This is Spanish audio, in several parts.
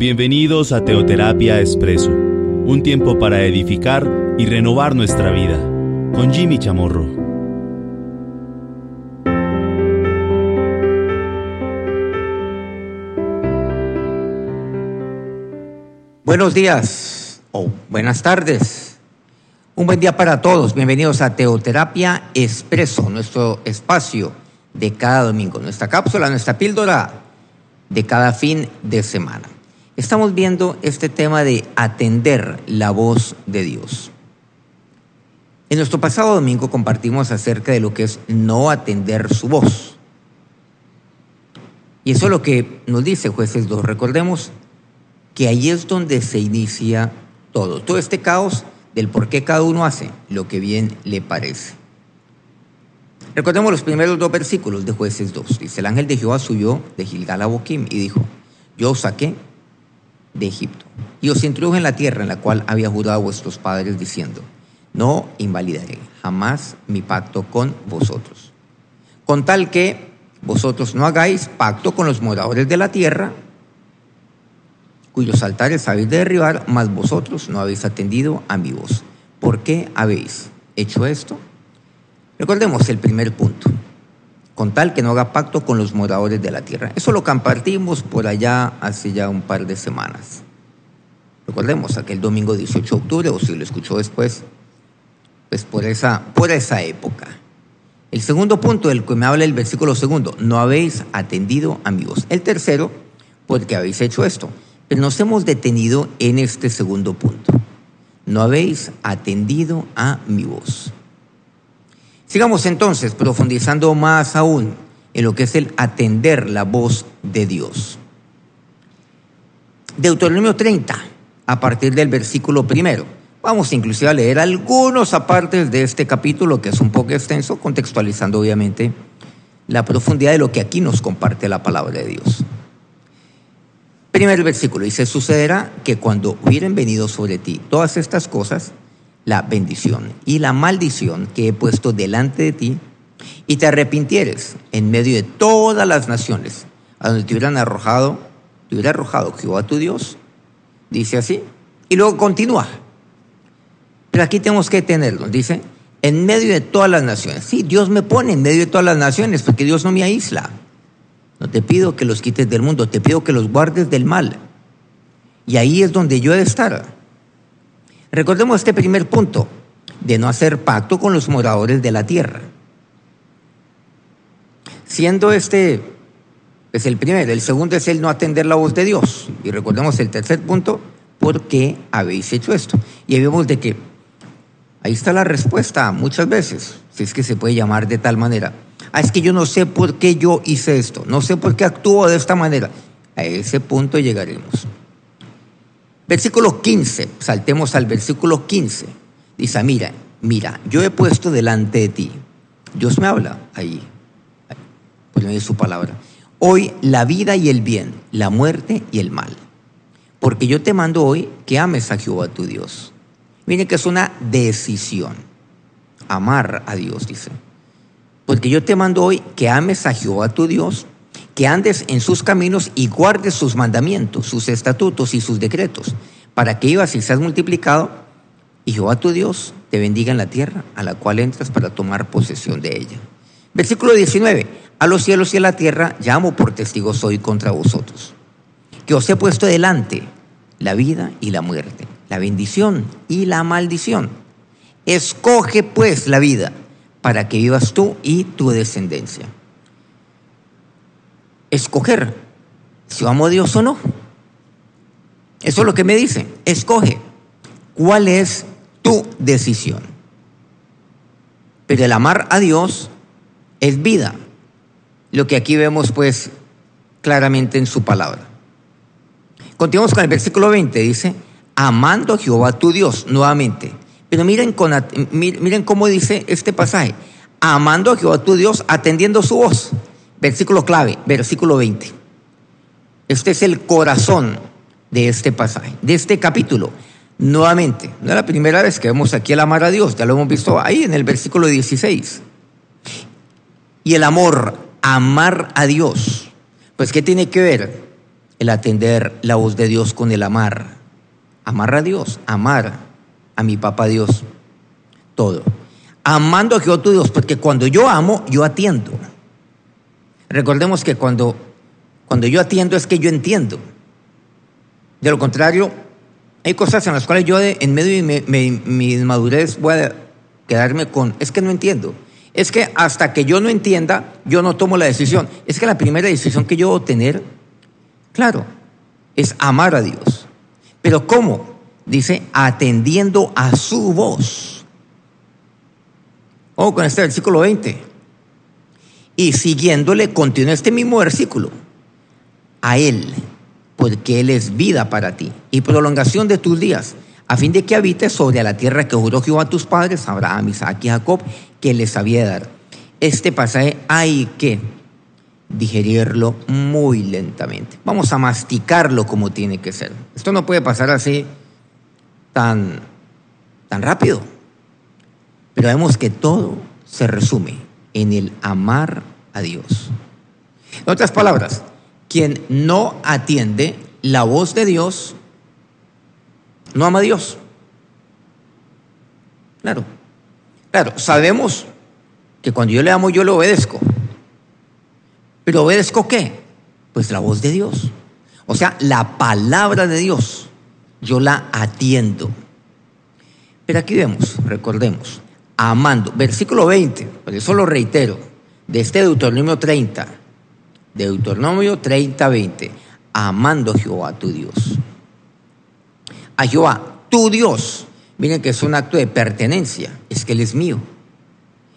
Bienvenidos a Teoterapia Expreso, un tiempo para edificar y renovar nuestra vida, con Jimmy Chamorro. Buenos días o buenas tardes. Un buen día para todos. Bienvenidos a Teoterapia Expreso, nuestro espacio de cada domingo, nuestra cápsula, nuestra píldora de cada fin de semana. Estamos viendo este tema de atender la voz de Dios. En nuestro pasado domingo compartimos acerca de lo que es no atender su voz. Y eso es lo que nos dice jueces 2. Recordemos que ahí es donde se inicia todo. Todo este caos del por qué cada uno hace lo que bien le parece. Recordemos los primeros dos versículos de jueces 2. Dice, el ángel de Jehová subió de Gilgal a Boquim y dijo, yo saqué de Egipto y os introduje en la tierra en la cual había jurado vuestros padres diciendo, no invalidaré jamás mi pacto con vosotros. Con tal que vosotros no hagáis pacto con los moradores de la tierra, cuyos altares habéis de derribar, mas vosotros no habéis atendido a mi voz. ¿Por qué habéis hecho esto? Recordemos el primer punto, con tal que no haga pacto con los moradores de la tierra. Eso lo compartimos por allá hace ya un par de semanas. Recordemos aquel domingo 18 de octubre, o si lo escuchó después, pues por esa, por esa época. El segundo punto del que me habla el versículo segundo, no habéis atendido a mi voz. El tercero, porque habéis hecho esto. Pero nos hemos detenido en este segundo punto. No habéis atendido a mi voz. Sigamos entonces profundizando más aún en lo que es el atender la voz de Dios. Deuteronomio 30, a partir del versículo primero. Vamos inclusive a leer algunos apartes de este capítulo, que es un poco extenso, contextualizando obviamente la profundidad de lo que aquí nos comparte la palabra de Dios. Primer versículo dice, sucederá que cuando hubieren venido sobre ti todas estas cosas, la bendición y la maldición que he puesto delante de ti, y te arrepintieres en medio de todas las naciones, a donde te hubieran arrojado, te hubiera arrojado Jehová tu Dios, dice así, y luego continúa. Pero aquí tenemos que tenerlo, dice, en medio de todas las naciones. Sí, Dios me pone en medio de todas las naciones, porque Dios no me aísla. No te pido que los quites del mundo, te pido que los guardes del mal. Y ahí es donde yo he de estar. Recordemos este primer punto, de no hacer pacto con los moradores de la tierra. Siendo este es el primero, el segundo es el no atender la voz de Dios. Y recordemos el tercer punto, ¿por qué habéis hecho esto? Y ahí vemos de que ahí está la respuesta muchas veces, si es que se puede llamar de tal manera. Ah, es que yo no sé por qué yo hice esto, no sé por qué actúo de esta manera. A ese punto llegaremos. Versículo 15, saltemos al versículo 15. Dice, mira, mira, yo he puesto delante de ti. Dios me habla ahí, por medio de su palabra. Hoy la vida y el bien, la muerte y el mal. Porque yo te mando hoy que ames a Jehová tu Dios. Miren que es una decisión. Amar a Dios, dice. Porque yo te mando hoy que ames a Jehová tu Dios que andes en sus caminos y guardes sus mandamientos, sus estatutos y sus decretos, para que ibas y seas multiplicado, y Jehová tu Dios te bendiga en la tierra a la cual entras para tomar posesión de ella. Versículo 19, a los cielos y a la tierra llamo por testigos hoy contra vosotros, que os he puesto delante la vida y la muerte, la bendición y la maldición. Escoge pues la vida para que vivas tú y tu descendencia escoger si amo a Dios o no. Eso es lo que me dice. Escoge cuál es tu decisión. Pero el amar a Dios es vida. Lo que aquí vemos pues claramente en su palabra. Continuamos con el versículo 20. Dice, amando a Jehová tu Dios nuevamente. Pero miren, con, miren cómo dice este pasaje. Amando a Jehová tu Dios, atendiendo su voz. Versículo clave, versículo 20. Este es el corazón de este pasaje, de este capítulo. Nuevamente, no es la primera vez que vemos aquí el amar a Dios, ya lo hemos visto ahí en el versículo 16. Y el amor, amar a Dios, pues ¿qué tiene que ver el atender la voz de Dios con el amar. Amar a Dios, amar a mi papá Dios. Todo. Amando a Jehová tu Dios, porque cuando yo amo, yo atiendo. Recordemos que cuando, cuando yo atiendo es que yo entiendo. De lo contrario, hay cosas en las cuales yo en medio de mi, mi, madurez voy a quedarme con, es que no entiendo. Es que hasta que yo no entienda, yo no tomo la decisión. Es que la primera decisión que yo debo tener, claro, es amar a Dios. Pero ¿cómo? Dice, atendiendo a su voz. Oh, con este versículo 20. Y siguiéndole, continúa este mismo versículo. A Él, porque Él es vida para ti y prolongación de tus días, a fin de que habites sobre la tierra que juró Jehová a tus padres, Abraham, Isaac y Jacob, que les había de dar. Este pasaje hay que digerirlo muy lentamente. Vamos a masticarlo como tiene que ser. Esto no puede pasar así tan, tan rápido. Pero vemos que todo se resume en el amar a Dios. En otras palabras, quien no atiende la voz de Dios, no ama a Dios. Claro. Claro, sabemos que cuando yo le amo, yo le obedezco. ¿Pero obedezco qué? Pues la voz de Dios. O sea, la palabra de Dios. Yo la atiendo. Pero aquí vemos, recordemos, amando. Versículo 20, por eso lo reitero, de este Deuteronomio 30. Deuteronomio 30, 20. Amando a Jehová tu Dios. A Jehová, tu Dios. Miren que es un acto de pertenencia. Es que Él es mío.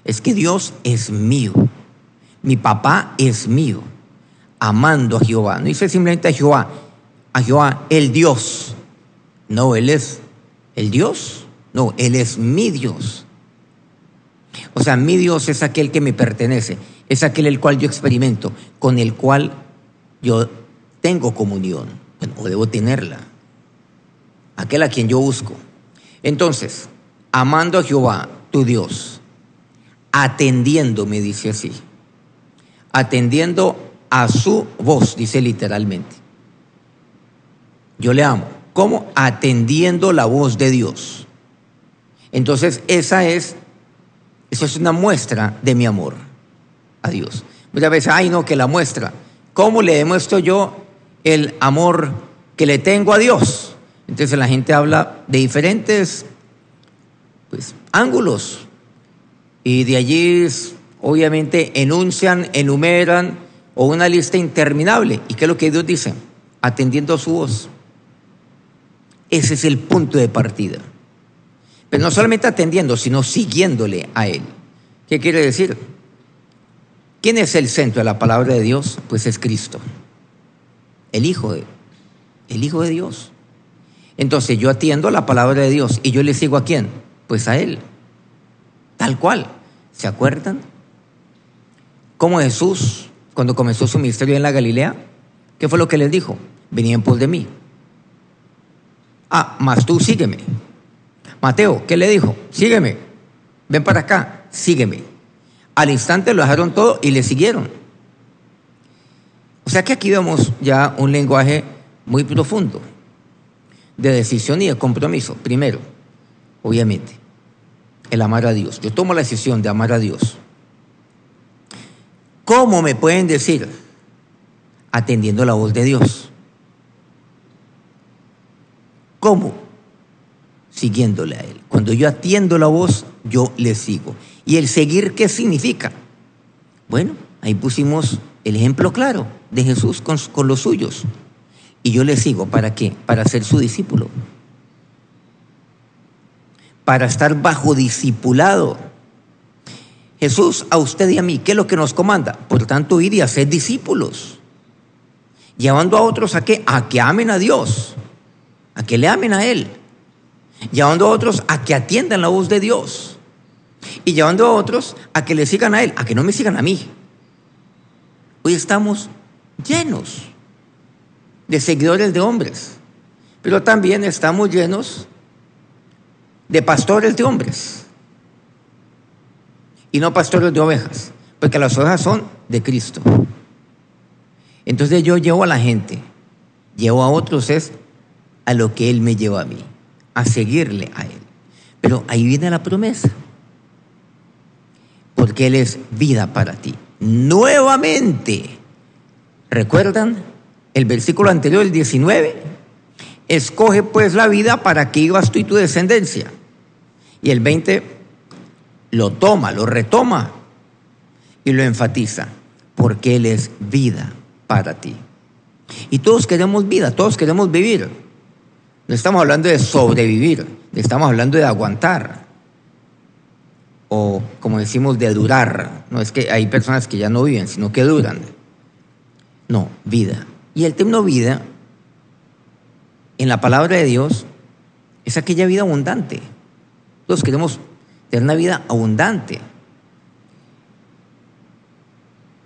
Es que Dios es mío. Mi papá es mío. Amando a Jehová. No dice simplemente a Jehová. A Jehová, el Dios. No, Él es el Dios. No, Él es mi Dios. O sea, mi Dios es aquel que me pertenece, es aquel el cual yo experimento, con el cual yo tengo comunión, o debo tenerla, aquel a quien yo busco. Entonces, amando a Jehová, tu Dios, atendiendo, me dice así, atendiendo a su voz, dice literalmente. Yo le amo. ¿Cómo? Atendiendo la voz de Dios. Entonces, esa es, eso es una muestra de mi amor a Dios. Muchas veces, ay no, que la muestra. ¿Cómo le demuestro yo el amor que le tengo a Dios? Entonces la gente habla de diferentes pues, ángulos y de allí obviamente enuncian, enumeran o una lista interminable. ¿Y qué es lo que Dios dice? Atendiendo a su voz. Ese es el punto de partida. Pero no solamente atendiendo, sino siguiéndole a Él. ¿Qué quiere decir? ¿Quién es el centro de la palabra de Dios? Pues es Cristo, el Hijo de, el Hijo de Dios. Entonces yo atiendo a la palabra de Dios y yo le sigo a quién? Pues a Él. Tal cual. ¿Se acuerdan? Cómo Jesús, cuando comenzó su ministerio en la Galilea, ¿qué fue lo que les dijo? Venían por de mí. Ah, más tú sígueme. Mateo, ¿qué le dijo? Sígueme. Ven para acá, sígueme. Al instante lo dejaron todo y le siguieron. O sea que aquí vemos ya un lenguaje muy profundo de decisión y de compromiso. Primero, obviamente, el amar a Dios. Yo tomo la decisión de amar a Dios. ¿Cómo me pueden decir? Atendiendo la voz de Dios. ¿Cómo? Siguiéndole a Él. Cuando yo atiendo la voz, yo le sigo. ¿Y el seguir qué significa? Bueno, ahí pusimos el ejemplo claro de Jesús con, con los suyos. Y yo le sigo, ¿para qué? Para ser su discípulo. Para estar bajo discipulado. Jesús a usted y a mí, ¿qué es lo que nos comanda? Por tanto, ir y hacer discípulos. Llevando a otros a qué? A que amen a Dios a que le amen a Él, llevando a otros a que atiendan la voz de Dios y llevando a otros a que le sigan a Él, a que no me sigan a mí. Hoy estamos llenos de seguidores de hombres, pero también estamos llenos de pastores de hombres y no pastores de ovejas, porque las ovejas son de Cristo. Entonces yo llevo a la gente llevo a otros es a lo que Él me lleva a mí, a seguirle a Él. Pero ahí viene la promesa, porque Él es vida para ti. Nuevamente, ¿recuerdan el versículo anterior, el 19? Escoge pues la vida para que ibas tú y tu descendencia. Y el 20 lo toma, lo retoma y lo enfatiza, porque Él es vida para ti. Y todos queremos vida, todos queremos vivir. No estamos hablando de sobrevivir, estamos hablando de aguantar. O como decimos, de durar. No es que hay personas que ya no viven, sino que duran. No, vida. Y el término vida, en la palabra de Dios, es aquella vida abundante. Todos queremos tener una vida abundante.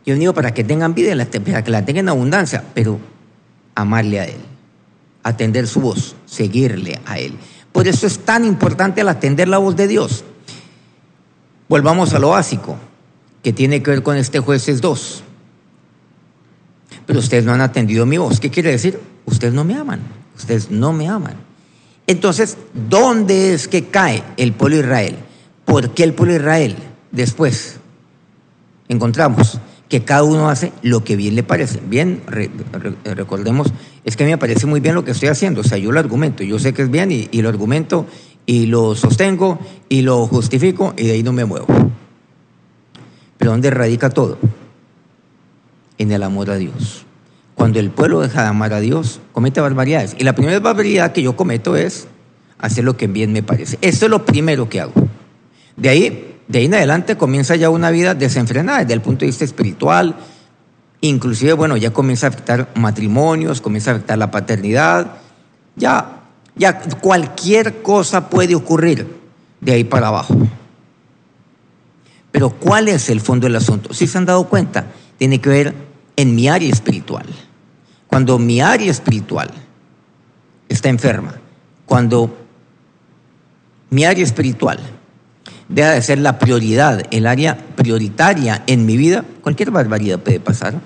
Yo digo para que tengan vida, para que la tengan en abundancia, pero amarle a Él, atender su voz, seguirle a Él. Por eso es tan importante el atender la voz de Dios. Volvamos a lo básico, que tiene que ver con este jueces 2. Pero ustedes no han atendido mi voz. ¿Qué quiere decir? Ustedes no me aman. Ustedes no me aman. Entonces, ¿dónde es que cae el pueblo Israel? ¿Por qué el pueblo Israel? Después encontramos que cada uno hace lo que bien le parece. Bien, recordemos, es que a mí me parece muy bien lo que estoy haciendo, o sea, yo lo argumento, yo sé que es bien y, lo argumento y lo sostengo y lo justifico y de ahí no me muevo. Pero ¿dónde radica todo? En el amor a Dios. Cuando el pueblo deja de amar a Dios, comete barbaridades. Y la primera barbaridad que yo cometo es hacer lo que bien me parece. Esto es lo primero que hago. De ahí de ahí en adelante comienza ya una vida desenfrenada desde el punto de vista espiritual, inclusive, bueno, ya comienza a afectar matrimonios, comienza a afectar la paternidad, ya, ya cualquier cosa puede ocurrir de ahí para abajo. Pero ¿cuál es el fondo del asunto? Si se han dado cuenta, tiene que ver en mi área espiritual. Cuando mi área espiritual está enferma, cuando mi área espiritual deja de ser la prioridad, el área prioritaria en mi vida, cualquier barbaridad puede pasar.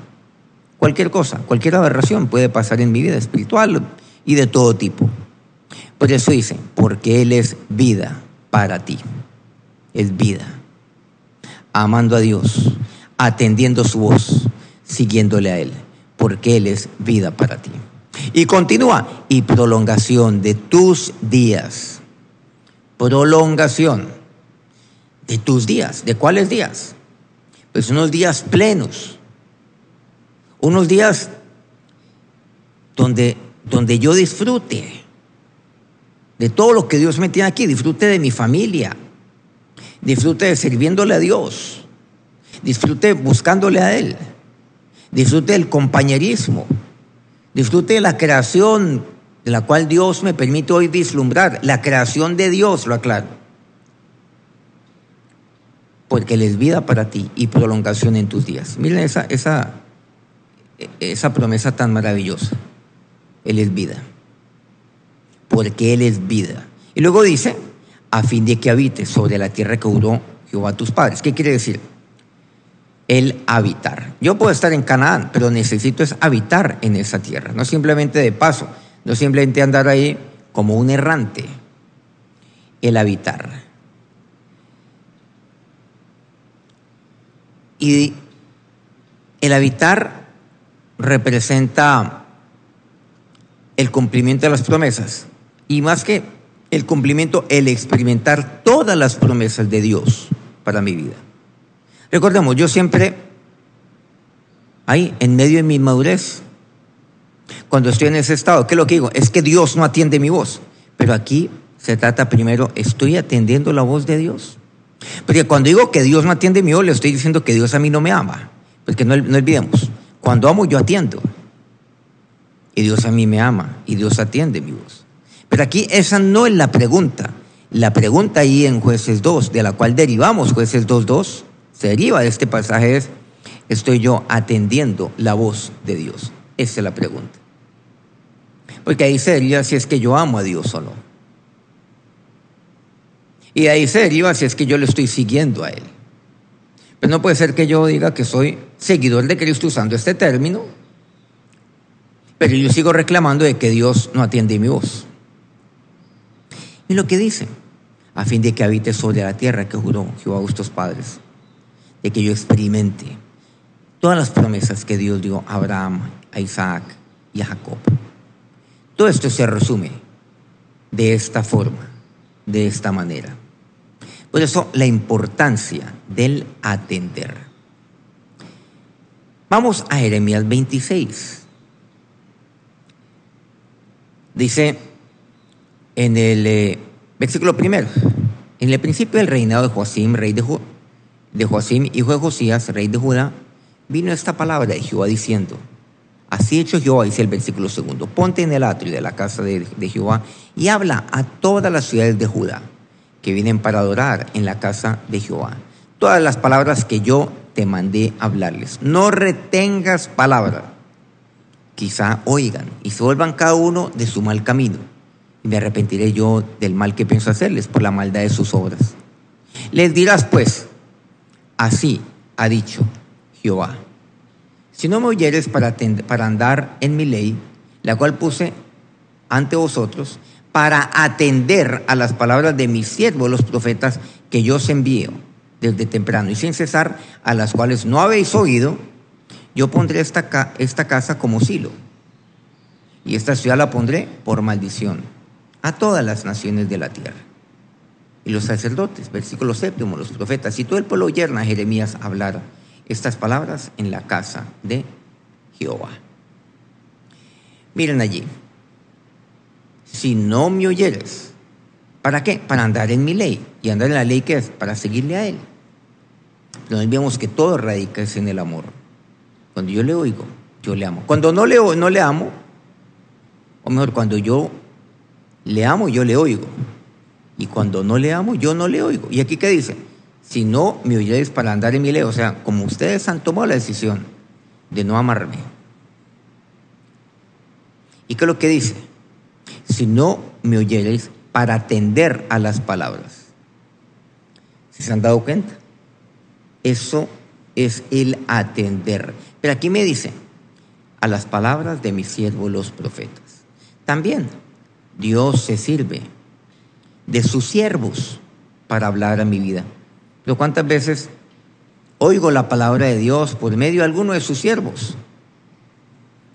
Cualquier cosa, cualquier aberración puede pasar en mi vida espiritual y de todo tipo. Por eso dice, porque Él es vida para ti. Es vida. Amando a Dios, atendiendo su voz, siguiéndole a Él, porque Él es vida para ti. Y continúa, y prolongación de tus días. Prolongación de tus días. ¿De cuáles días? Pues unos días plenos, unos días donde, donde yo disfrute de todo lo que Dios me tiene aquí, disfrute de mi familia, disfrute de sirviéndole a Dios, disfrute buscándole a Él, disfrute del compañerismo, disfrute de la creación de la cual Dios me permite hoy vislumbrar, la creación de Dios, lo aclaro porque Él es vida para ti y prolongación en tus días. Miren esa, esa, esa promesa tan maravillosa. Él es vida. Porque Él es vida. Y luego dice, a fin de que habites sobre la tierra que juró Jehová a tus padres. ¿Qué quiere decir? El habitar. Yo puedo estar en Canaán, pero necesito es habitar en esa tierra. No simplemente de paso, no simplemente andar ahí como un errante. El habitar. Y el habitar representa el cumplimiento de las promesas. Y más que el cumplimiento, el experimentar todas las promesas de Dios para mi vida. Recordemos, yo siempre, ahí, en medio de mi madurez, cuando estoy en ese estado, ¿qué es lo que digo? Es que Dios no atiende mi voz. Pero aquí se trata primero, ¿estoy atendiendo la voz de Dios? Porque cuando digo que Dios no atiende mi voz, le estoy diciendo que Dios a mí no me ama. Porque no, no olvidemos, cuando amo yo atiendo. Y Dios a mí me ama y Dios atiende mi voz. Pero aquí esa no es la pregunta. La pregunta ahí en jueces 2, de la cual derivamos jueces 2.2, se deriva de este pasaje es, ¿estoy yo atendiendo la voz de Dios? Esa es la pregunta. Porque ahí se deriva si es que yo amo a Dios o no. Y ahí se deriva si es que yo le estoy siguiendo a Él. Pero no puede ser que yo diga que soy seguidor de Cristo usando este término Pero yo sigo reclamando de que Dios no atiende mi voz. Y lo que dice, a fin de que habite sobre la tierra que juró Jehová a vuestros padres, de que yo experimente todas las promesas que Dios dio a Abraham, a Isaac y a Jacob. Todo esto se resume de esta forma, de esta manera. Por eso la importancia del atender. Vamos a Jeremías 26. Dice en el eh, versículo primero, en el principio del reinado de Joacim, rey de, de hijo de Josías, rey de Judá, vino esta palabra de Jehová diciendo, así hecho Jehová, dice el versículo segundo, ponte en el atrio de la casa de, de Jehová y habla a todas las ciudades de Judá que vienen para adorar en la casa de Jehová. Todas las palabras que yo te mandé hablarles. No retengas palabra. Quizá oigan y se vuelvan cada uno de su mal camino. Y me arrepentiré yo del mal que pienso hacerles por la maldad de sus obras. Les dirás pues, así ha dicho Jehová. Si no me oyeres para, para andar en mi ley, la cual puse ante vosotros, para atender a las palabras de mis siervos, los profetas, que yo os envío desde temprano y sin cesar, a las cuales no habéis oído, yo pondré esta, esta casa como silo, y esta ciudad la pondré por maldición a todas las naciones de la tierra. Y los sacerdotes, versículo séptimo, los profetas, y todo el pueblo yerna a Jeremías hablar estas palabras en la casa de Jehová. Miren allí, si no me oyeres, ¿para qué? Para andar en mi ley. ¿Y andar en la ley qué es? Para seguirle a Él. Pero vemos que todo radica en el amor. Cuando yo le oigo, yo le amo. Cuando no le, no le amo, o mejor, cuando yo le amo, yo le oigo. Y cuando no le amo, yo no le oigo. ¿Y aquí qué dice? Si no me oyeres para andar en mi ley, o sea, como ustedes han tomado la decisión de no amarme. ¿Y qué es lo que dice? Si no me oyeres para atender a las palabras. ¿Se han dado cuenta? Eso es el atender. Pero aquí me dice, a las palabras de mis siervos los profetas. También Dios se sirve de sus siervos para hablar a mi vida. Pero cuántas veces oigo la palabra de Dios por medio de alguno de sus siervos,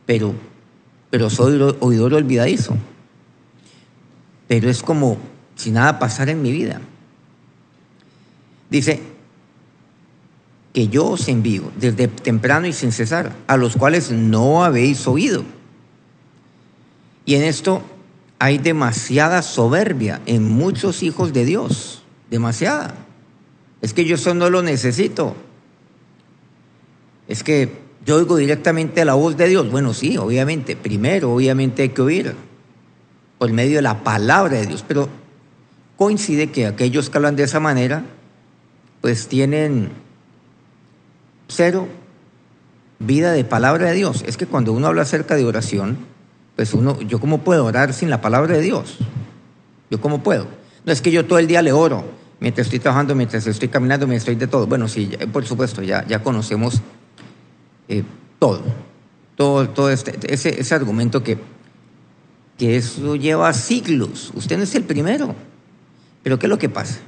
pero, pero soy oidor olvidadizo. Pero es como si nada pasara en mi vida. Dice, que yo os envío desde temprano y sin cesar, a los cuales no habéis oído. Y en esto hay demasiada soberbia en muchos hijos de Dios, demasiada. Es que yo eso no lo necesito. Es que yo oigo directamente la voz de Dios. Bueno, sí, obviamente, primero, obviamente hay que oír por medio de la palabra de Dios, pero coincide que aquellos que hablan de esa manera, pues tienen cero vida de palabra de Dios. Es que cuando uno habla acerca de oración, pues uno, yo cómo puedo orar sin la palabra de Dios? Yo cómo puedo? No es que yo todo el día le oro, mientras estoy trabajando, mientras estoy caminando, mientras estoy de todo. Bueno, sí, por supuesto, ya, ya conocemos eh, todo, todo, todo este, ese, ese argumento que, que eso lleva siglos. Usted no es el primero. Pero ¿qué es lo que pasa?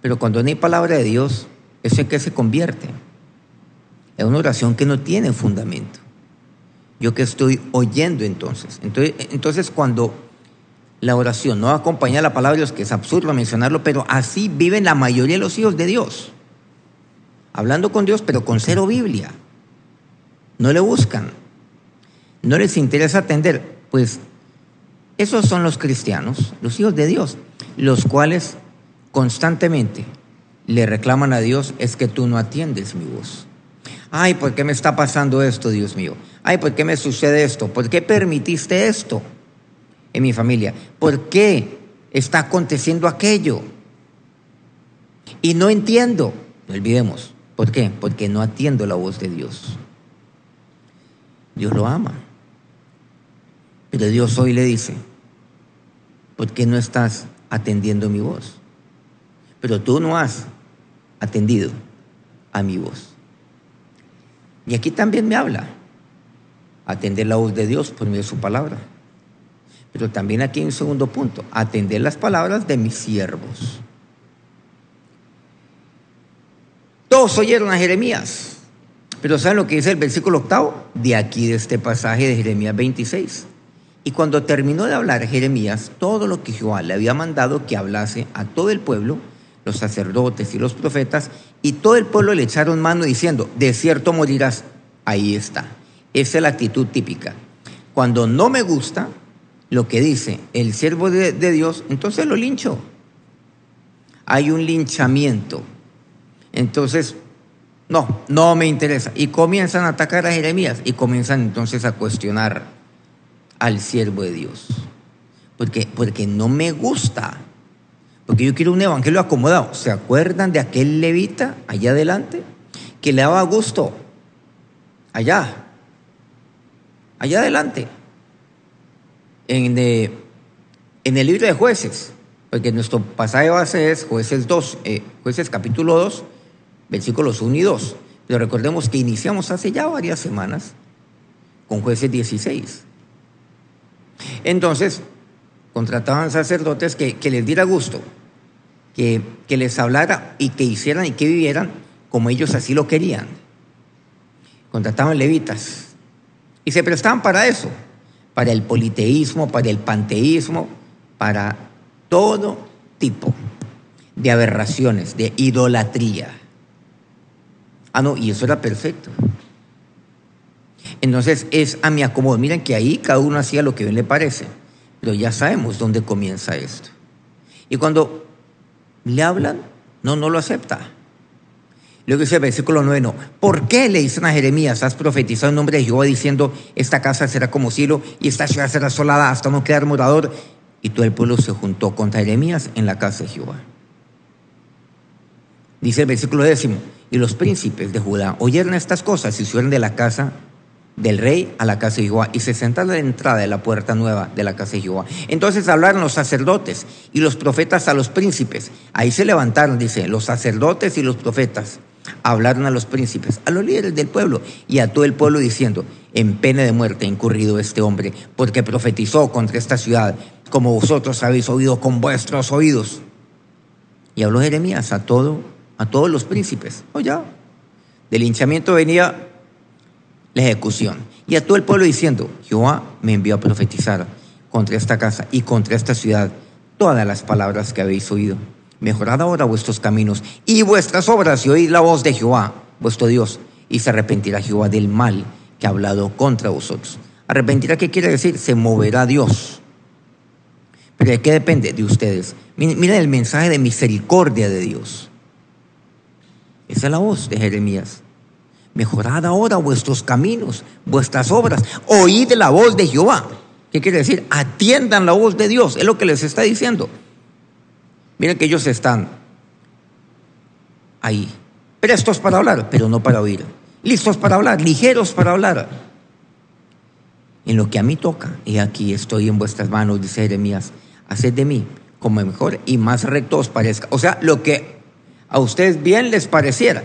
Pero cuando no hay palabra de Dios, ¿eso en qué se convierte? Es una oración que no tiene fundamento. Yo que estoy oyendo entonces. Entonces, entonces cuando la oración no acompaña la palabra de Dios, que es absurdo mencionarlo, pero así viven la mayoría de los hijos de Dios. Hablando con Dios, pero con cero Biblia. No le buscan. No les interesa atender. Pues esos son los cristianos, los hijos de Dios, los cuales constantemente le reclaman a Dios es que tú no atiendes mi voz. Ay, ¿por qué me está pasando esto, Dios mío? Ay, ¿por qué me sucede esto? ¿Por qué permitiste esto en mi familia? ¿Por qué está aconteciendo aquello? Y no entiendo. No olvidemos. ¿Por qué? Porque no atiendo la voz de Dios. Dios lo ama. Pero Dios hoy le dice, ¿por qué no estás atendiendo mi voz? Pero tú no has atendido a mi voz. Y aquí también me habla. atender la voz de Dios por medio de su palabra. Pero también aquí hay un segundo punto, atender las palabras de mis siervos. Todos oyeron a Jeremías, pero ¿saben lo que dice el versículo octavo? De aquí, de este pasaje de Jeremías 26. Y cuando terminó de hablar Jeremías todo lo que Jehová le había mandado que hablase a todo el pueblo, los sacerdotes y los profetas, y todo el pueblo le echaron mano diciendo, de cierto morirás. Ahí está. Esa es la actitud típica. Cuando no me gusta lo que dice el siervo de, de Dios, entonces lo lincho. Hay un linchamiento. Entonces, no, no me interesa. Y comienzan a atacar a Jeremías y comienzan entonces a cuestionar al siervo de Dios. Porque, porque no me gusta. Porque yo quiero un evangelio acomodado. ¿Se acuerdan de aquel levita allá adelante? Que le daba gusto. Allá. Allá adelante. En, eh, en el libro de jueces. Porque nuestro pasaje base es jueces 2, eh, jueces capítulo 2, versículos 1 y 2. Pero recordemos que iniciamos hace ya varias semanas con jueces 16. Entonces, contrataban sacerdotes que, les diera gusto, que, que les hablara y que hicieran y que vivieran como ellos así lo querían. Contrataban levitas y se prestaban para eso, para el politeísmo, para el panteísmo, para todo tipo de aberraciones, de idolatría. Ah, no, y eso era perfecto. Entonces es a mi acomodo. Miren que ahí cada uno hacía lo que bien le parece, pero ya sabemos dónde comienza esto. Y cuando le hablan, no, no lo acepta. Luego dice el versículo 9, no. ¿Por qué le dicen a Jeremías, has profetizado en nombre de Jehová diciendo, esta casa será como cielo y esta ciudad será asolada hasta no quedar morador? Y todo el pueblo se juntó contra Jeremías en la casa de Jehová. Dice el versículo décimo, y los príncipes de Judá oyeron estas cosas y subieron de la casa del rey a la casa de Jehová y se sentaron a la entrada de la puerta nueva de la casa de Jehová. Entonces hablaron los sacerdotes y los profetas a los príncipes. Ahí se levantaron, dice, los sacerdotes y los profetas hablaron a los príncipes, a los líderes del pueblo y a todo el pueblo diciendo, en pena de muerte ha incurrido este hombre, porque profetizó contra esta ciudad, como vosotros habéis oído con vuestros oídos. Y habló Jeremías a todo, a todos los príncipes. O ya, del hinchamiento venía la ejecución. Y a todo el pueblo diciendo, Jehová me envió a profetizar contra esta casa y contra esta ciudad todas las palabras que habéis oído. Mejorad ahora vuestros caminos y vuestras obras y oíd la voz de Jehová, vuestro Dios, y se arrepentirá Jehová del mal que ha hablado contra vosotros. Arrepentirá, ¿qué quiere decir? Se moverá Dios. Pero ¿de qué depende? De ustedes. Miren el mensaje de misericordia de Dios. Esa es la voz de Jeremías. Mejorad ahora vuestros caminos, vuestras obras. Oíd la voz de Jehová. ¿Qué quiere decir? Atiendan la voz de Dios. Es lo que les está diciendo. Miren que ellos están ahí, prestos para hablar, pero no para oír. Listos para hablar, ligeros para hablar. En lo que a mí toca, y aquí estoy en vuestras manos, dice Jeremías, haced de mí como mejor y más recto os parezca. O sea, lo que a ustedes bien les pareciera.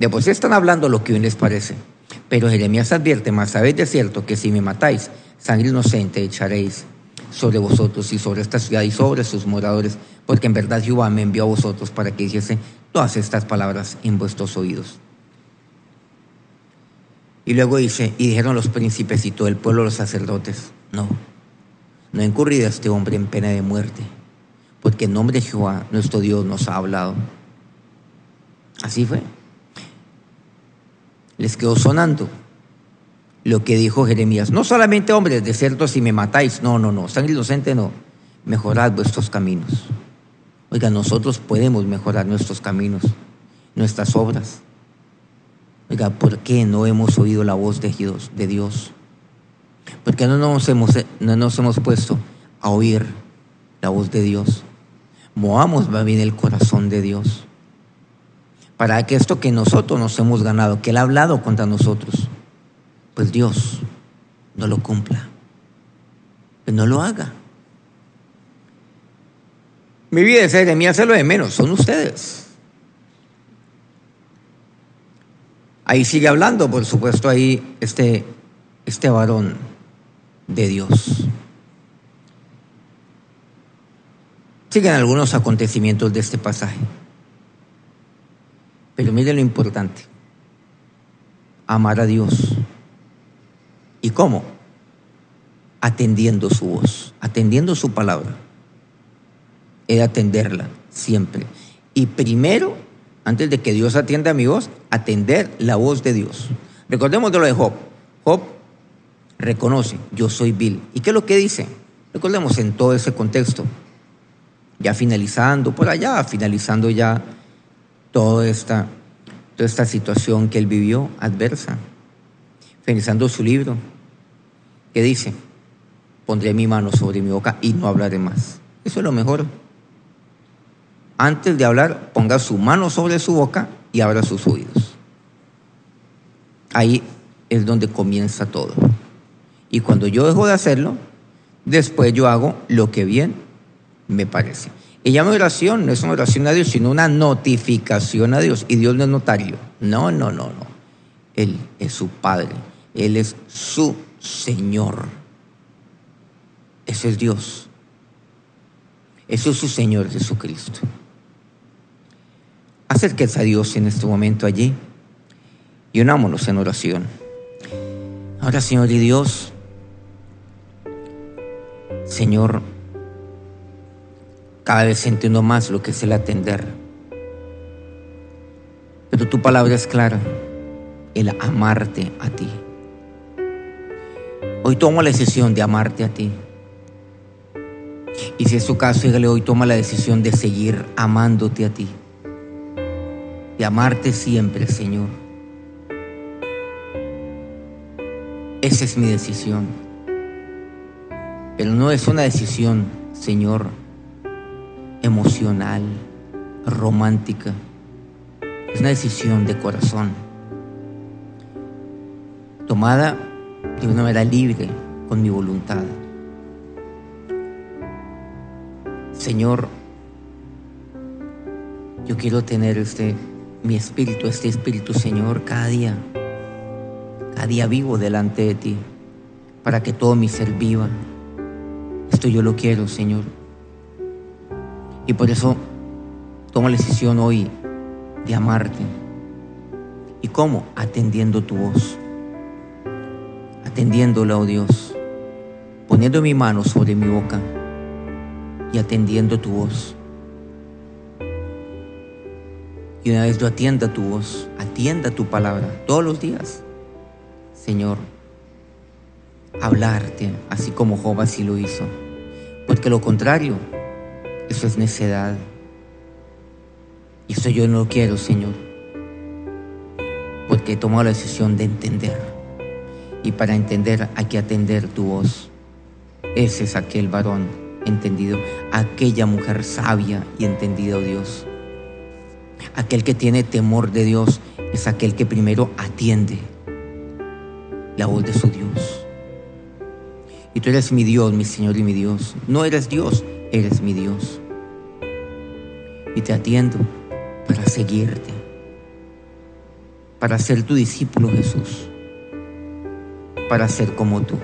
Después están hablando lo que bien les parece. Pero Jeremías advierte, más sabéis de cierto que si me matáis, sangre inocente echaréis sobre vosotros y sobre esta ciudad y sobre sus moradores, porque en verdad Jehová me envió a vosotros para que dijese todas estas palabras en vuestros oídos. Y luego dice, y dijeron los príncipes y todo el pueblo, los sacerdotes, no, no ha incurrido este hombre en pena de muerte, porque en nombre de Jehová, nuestro Dios, nos ha hablado. Así fue les quedó sonando lo que dijo Jeremías. No solamente hombres, de cierto, si me matáis, no, no, no, sangre inocente no, mejorad vuestros caminos. Oiga, nosotros podemos mejorar nuestros caminos, nuestras obras. Oiga, ¿por qué no hemos oído la voz de Dios? De Dios? ¿Por qué no nos, hemos, no nos hemos puesto a oír la voz de Dios? Movamos bien el corazón de Dios para que esto que nosotros nos hemos ganado, que Él ha hablado contra nosotros, pues Dios no lo cumpla, que no lo haga. Mi vida es de mí hacerlo de menos, son ustedes. Ahí sigue hablando, por supuesto, ahí este, este varón de Dios. Siguen algunos acontecimientos de este pasaje. Pero mire lo importante. Amar a Dios. ¿Y cómo? Atendiendo su voz, atendiendo su palabra. He atenderla siempre. Y primero, antes de que Dios atienda a mi voz, atender la voz de Dios. Recordemos de lo de Job. Job reconoce, yo soy vil. ¿Y qué es lo que dice? Recordemos en todo ese contexto ya finalizando por allá, finalizando ya toda esta, toda esta situación que él vivió adversa, finalizando su libro, que dice, pondré mi mano sobre mi boca y no hablaré más. Eso es lo mejor. Antes de hablar, ponga su mano sobre su boca y abra sus oídos. Ahí es donde comienza todo. Y cuando yo dejo de hacerlo, después yo hago lo que bien me parece. Y llama oración, no es una oración a Dios, sino una notificación a Dios. Y Dios no es notario. No, no, no, no. Él es su Padre. Él es su Señor. Ese es Dios. Ese es su Señor Jesucristo. Acérquese a Dios en este momento allí y unámonos en oración. Ahora, Señor y Dios, Señor, cada vez entiendo más lo que es el atender. Pero tu palabra es clara, el amarte a ti. Hoy tomo la decisión de amarte a ti. Y si es su caso, dígale, hoy toma la decisión de seguir amándote a ti. De amarte siempre, Señor. Esa es mi decisión. Pero no es una decisión, Señor, emocional, romántica. Es una decisión de corazón, tomada de una manera libre, con mi voluntad. Señor, yo quiero tener este, mi espíritu, este espíritu, Señor, cada día, cada día vivo delante de ti, para que todo mi ser viva. Esto yo lo quiero, Señor. Y por eso tomo la decisión hoy de amarte. ¿Y cómo? Atendiendo tu voz. Atendiéndola, oh Dios. Poniendo mi mano sobre mi boca y atendiendo tu voz. Y una vez yo atienda tu voz, atienda tu palabra todos los días, Señor, hablarte así como Job así lo hizo. Porque lo contrario, eso es necedad. Y eso yo no lo quiero, Señor. Porque he tomado la decisión de entender. Y para entender hay que atender tu voz. Ese es aquel varón entendido, aquella mujer sabia y entendida, oh Dios. Aquel que tiene temor de Dios es aquel que primero atiende la voz de su Dios. Y tú eres mi Dios, mi Señor y mi Dios. No eres Dios, eres mi Dios. Y te atiendo para seguirte, para ser tu discípulo Jesús, para ser como tú.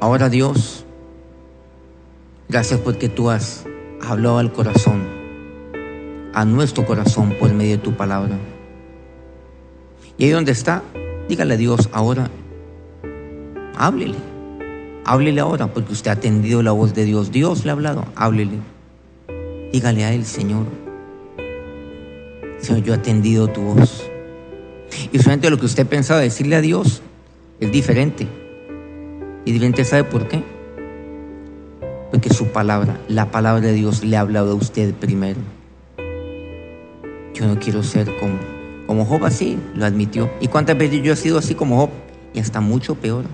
Ahora Dios, gracias porque tú has hablado al corazón, a nuestro corazón por medio de tu palabra. Y ahí donde está, dígale a Dios ahora, háblele Háblele ahora porque usted ha atendido la voz de Dios. Dios le ha hablado. Háblele. Dígale a Él, Señor. Señor, yo he atendido tu voz. Y solamente lo que usted pensaba decirle a Dios es diferente. Y diferente, ¿sabe por qué? Porque su palabra, la palabra de Dios, le ha hablado a usted primero. Yo no quiero ser como, como Job así, lo admitió. ¿Y cuántas veces yo he sido así como Job? Y hasta mucho peor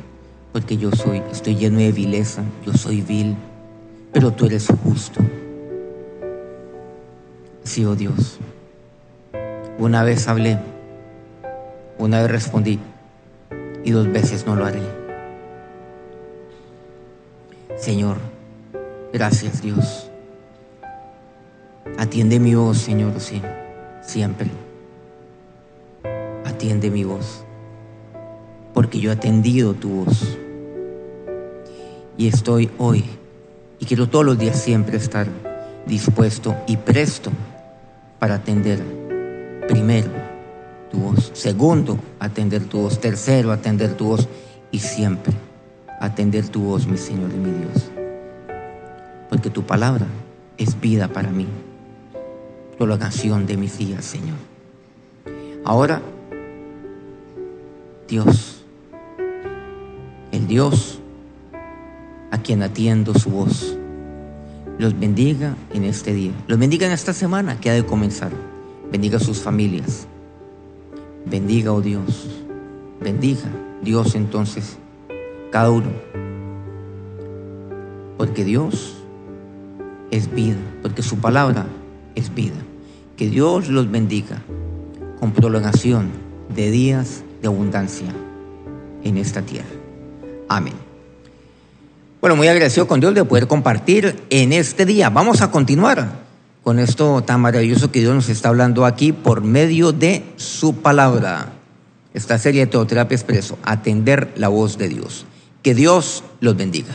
porque yo soy, estoy lleno de vileza, yo soy vil, pero tú eres justo. Sí, oh Dios. Una vez hablé, una vez respondí y dos veces no lo haré. Señor, gracias Dios. Atiende mi voz, Señor, sí, siempre. atiende mi voz, porque yo he atendido tu voz. Y estoy hoy, y quiero todos los días siempre estar dispuesto y presto para atender primero tu voz, segundo, atender tu voz, tercero, atender tu voz y siempre atender tu voz, mi Señor y mi Dios. Porque tu palabra es vida para mí, prolongación de mis días, Señor. Ahora, Dios, el Dios a quien atiendo su voz, los bendiga en este día, los bendiga en esta semana que ha de comenzar, bendiga a sus familias, bendiga, oh Dios, bendiga Dios entonces cada uno, porque Dios es vida, porque su palabra es vida. Que Dios los bendiga con prolongación de días de abundancia en esta tierra. Amén. Bueno, muy agradecido con Dios de poder compartir en este día. Vamos a continuar con esto tan maravilloso que Dios nos está hablando aquí por medio de su palabra. Esta serie de Teoterapia Expreso, atender la voz de Dios. Que Dios los bendiga.